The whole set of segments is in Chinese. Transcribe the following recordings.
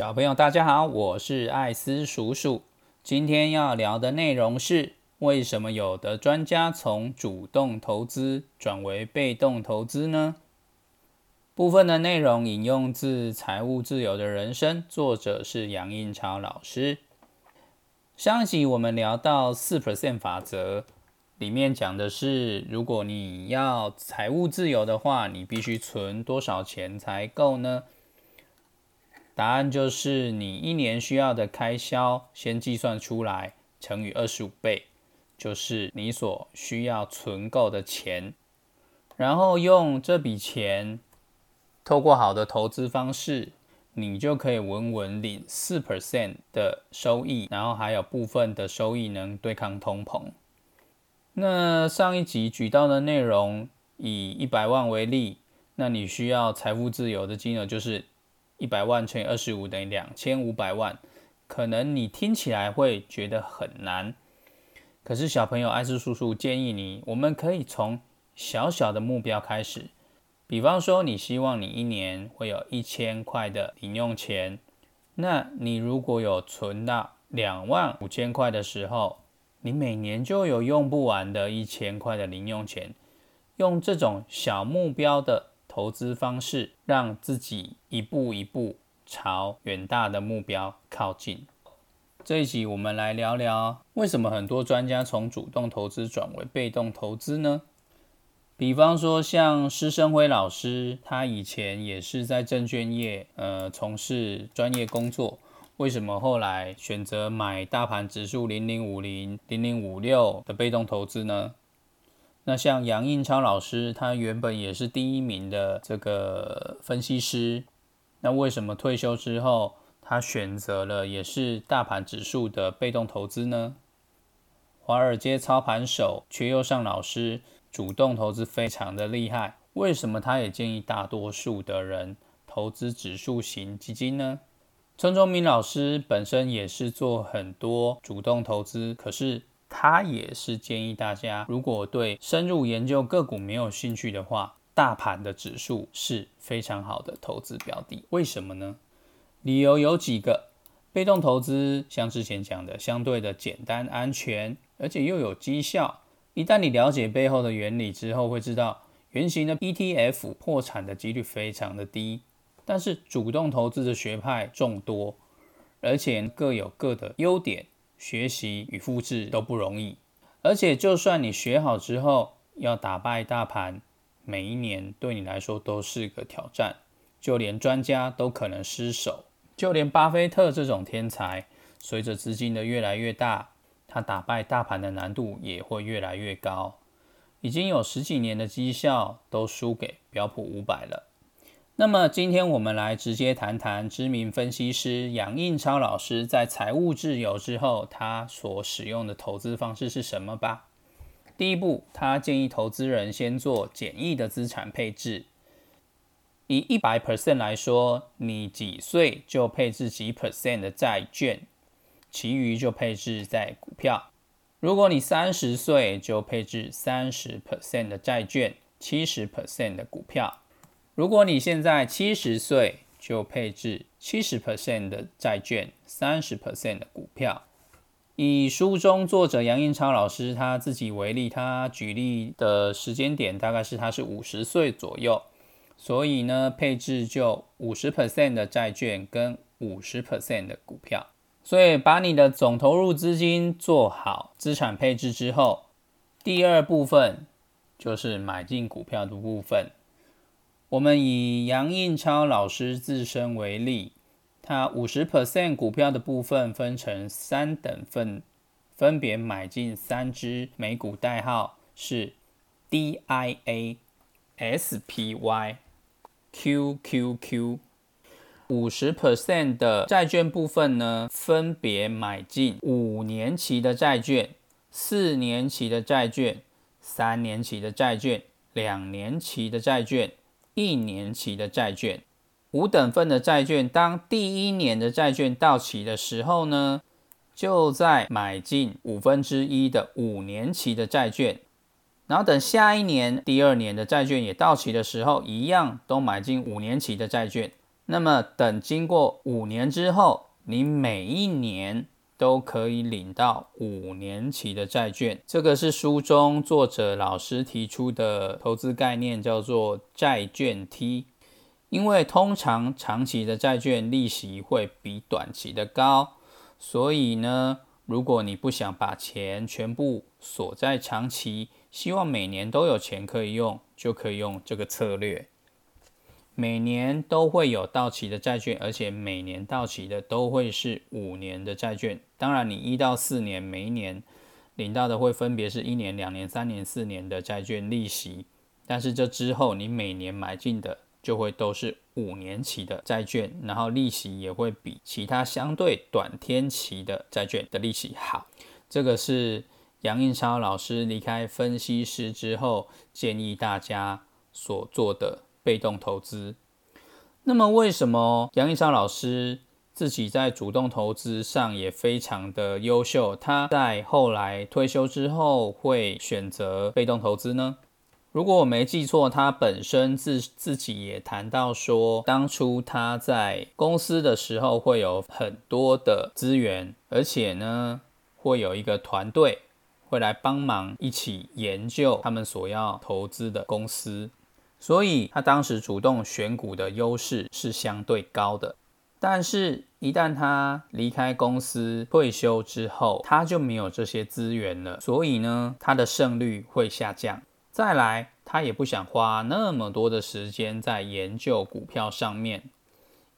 小朋友，大家好，我是艾斯叔叔。今天要聊的内容是为什么有的专家从主动投资转为被动投资呢？部分的内容引用自《财务自由的人生》，作者是杨印超老师。上集我们聊到四 percent 法则，里面讲的是，如果你要财务自由的话，你必须存多少钱才够呢？答案就是你一年需要的开销，先计算出来，乘以二十五倍，就是你所需要存够的钱。然后用这笔钱，透过好的投资方式，你就可以稳稳领四 percent 的收益，然后还有部分的收益能对抗通膨。那上一集举到的内容，以一百万为例，那你需要财富自由的金额就是。一百万乘以二十五等于两千五百万，可能你听起来会觉得很难。可是小朋友，艾斯叔叔建议你，我们可以从小小的目标开始。比方说，你希望你一年会有一千块的零用钱，那你如果有存到两万五千块的时候，你每年就有用不完的一千块的零用钱。用这种小目标的。投资方式让自己一步一步朝远大的目标靠近。这一集我们来聊聊，为什么很多专家从主动投资转为被动投资呢？比方说像施生辉老师，他以前也是在证券业呃从事专业工作，为什么后来选择买大盘指数零零五零、零零五六的被动投资呢？那像杨应超老师，他原本也是第一名的这个分析师，那为什么退休之后，他选择了也是大盘指数的被动投资呢？华尔街操盘手缺又上老师，主动投资非常的厉害，为什么他也建议大多数的人投资指数型基金呢？陈忠明老师本身也是做很多主动投资，可是。他也是建议大家，如果对深入研究个股没有兴趣的话，大盘的指数是非常好的投资标的。为什么呢？理由有几个：被动投资像之前讲的，相对的简单、安全，而且又有绩效。一旦你了解背后的原理之后，会知道原型的 ETF 破产的几率非常的低。但是主动投资的学派众多，而且各有各的优点。学习与复制都不容易，而且就算你学好之后，要打败大盘，每一年对你来说都是个挑战。就连专家都可能失手，就连巴菲特这种天才，随着资金的越来越大，他打败大盘的难度也会越来越高。已经有十几年的绩效都输给标普五百了。那么今天我们来直接谈谈知名分析师杨印超老师在财务自由之后，他所使用的投资方式是什么吧？第一步，他建议投资人先做简易的资产配置。以一百 percent 来说，你几岁就配置几 percent 的债券，其余就配置在股票。如果你三十岁，就配置三十 percent 的债券，七十 percent 的股票。如果你现在七十岁，就配置七十 percent 的债券，三十 percent 的股票。以书中作者杨印超老师他自己为例，他举例的时间点大概是他是五十岁左右，所以呢，配置就五十 percent 的债券跟五十 percent 的股票。所以把你的总投入资金做好资产配置之后，第二部分就是买进股票的部分。我们以杨印超老师自身为例，他五十 percent 股票的部分分成三等份，分别买进三只美股代号是 DIA、SPY、QQQ。五十 percent 的债券部分呢，分别买进五年期的债券、四年期的债券、三年期的债券、两年期的债券。一年期的债券，五等份的债券，当第一年的债券到期的时候呢，就在买进五分之一的五年期的债券，然后等下一年第二年的债券也到期的时候，一样都买进五年期的债券。那么等经过五年之后，你每一年都可以领到五年期的债券。这个是书中作者老师提出的投资概念，叫做债券梯。因为通常长期的债券利息会比短期的高，所以呢，如果你不想把钱全部锁在长期，希望每年都有钱可以用，就可以用这个策略。每年都会有到期的债券，而且每年到期的都会是五年的债券。当然，你一到四年每一年领到的会分别是一年、两年、三年、四年的债券利息，但是这之后你每年买进的。就会都是五年期的债券，然后利息也会比其他相对短天期的债券的利息好。这个是杨印超老师离开分析师之后建议大家所做的被动投资。那么，为什么杨印超老师自己在主动投资上也非常的优秀？他在后来退休之后会选择被动投资呢？如果我没记错，他本身自自己也谈到说，当初他在公司的时候会有很多的资源，而且呢，会有一个团队会来帮忙一起研究他们所要投资的公司，所以他当时主动选股的优势是相对高的。但是，一旦他离开公司退休之后，他就没有这些资源了，所以呢，他的胜率会下降。再来，他也不想花那么多的时间在研究股票上面，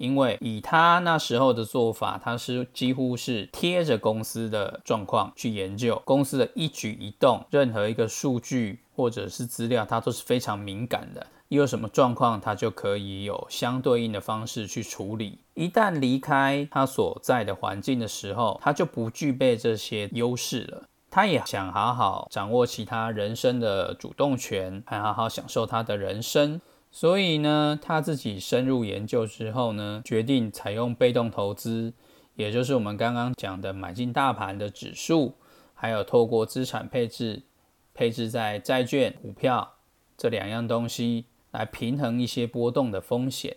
因为以他那时候的做法，他是几乎是贴着公司的状况去研究公司的一举一动，任何一个数据或者是资料，他都是非常敏感的。一有什么状况，他就可以有相对应的方式去处理。一旦离开他所在的环境的时候，他就不具备这些优势了。他也想好好掌握其他人生的主动权，还好好享受他的人生。所以呢，他自己深入研究之后呢，决定采用被动投资，也就是我们刚刚讲的买进大盘的指数，还有透过资产配置，配置在债券、股票这两样东西来平衡一些波动的风险，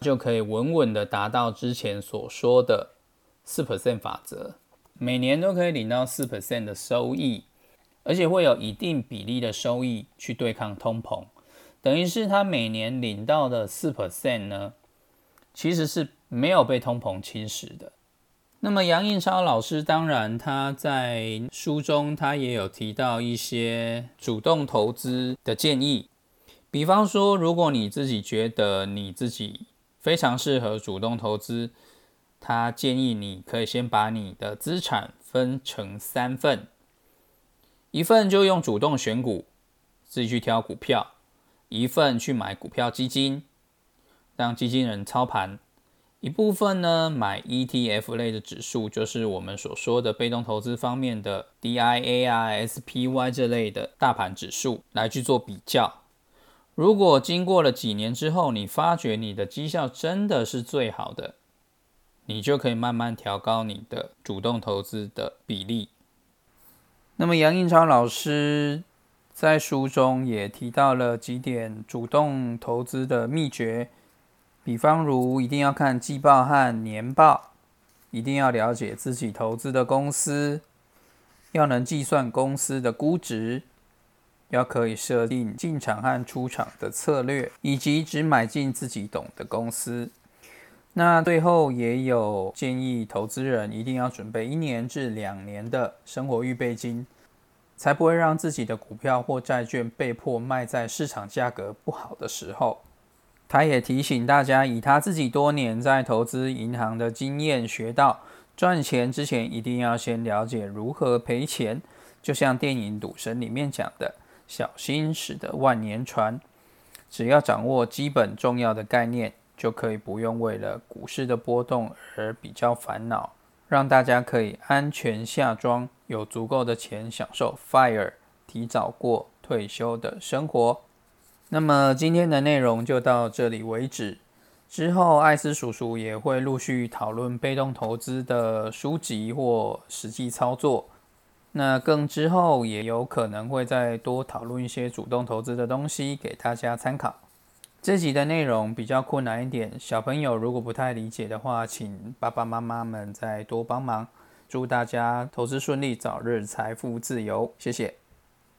就可以稳稳的达到之前所说的四 percent 法则。每年都可以领到四 percent 的收益，而且会有一定比例的收益去对抗通膨，等于是他每年领到的四 percent 呢，其实是没有被通膨侵蚀的。那么杨印超老师当然他在书中他也有提到一些主动投资的建议，比方说如果你自己觉得你自己非常适合主动投资。他建议你可以先把你的资产分成三份，一份就用主动选股，自己去挑股票；一份去买股票基金，让基金人操盘；一部分呢买 ETF 类的指数，就是我们所说的被动投资方面的 DIA 啊、SPY 这类的大盘指数来去做比较。如果经过了几年之后，你发觉你的绩效真的是最好的。你就可以慢慢调高你的主动投资的比例。那么杨应超老师在书中也提到了几点主动投资的秘诀，比方如一定要看季报和年报，一定要了解自己投资的公司，要能计算公司的估值，要可以设定进场和出场的策略，以及只买进自己懂的公司。那最后也有建议，投资人一定要准备一年至两年的生活预备金，才不会让自己的股票或债券被迫卖在市场价格不好的时候。他也提醒大家，以他自己多年在投资银行的经验学到，赚钱之前一定要先了解如何赔钱。就像电影《赌神》里面讲的，小心驶得万年船。只要掌握基本重要的概念。就可以不用为了股市的波动而比较烦恼，让大家可以安全下庄，有足够的钱享受 fire 提早过退休的生活。那么今天的内容就到这里为止。之后艾斯叔叔也会陆续讨论被动投资的书籍或实际操作。那更之后也有可能会再多讨论一些主动投资的东西给大家参考。这集的内容比较困难一点小朋友如果不太理解的话请爸爸妈妈们再多帮忙祝大家投资顺利早日财富自由谢谢。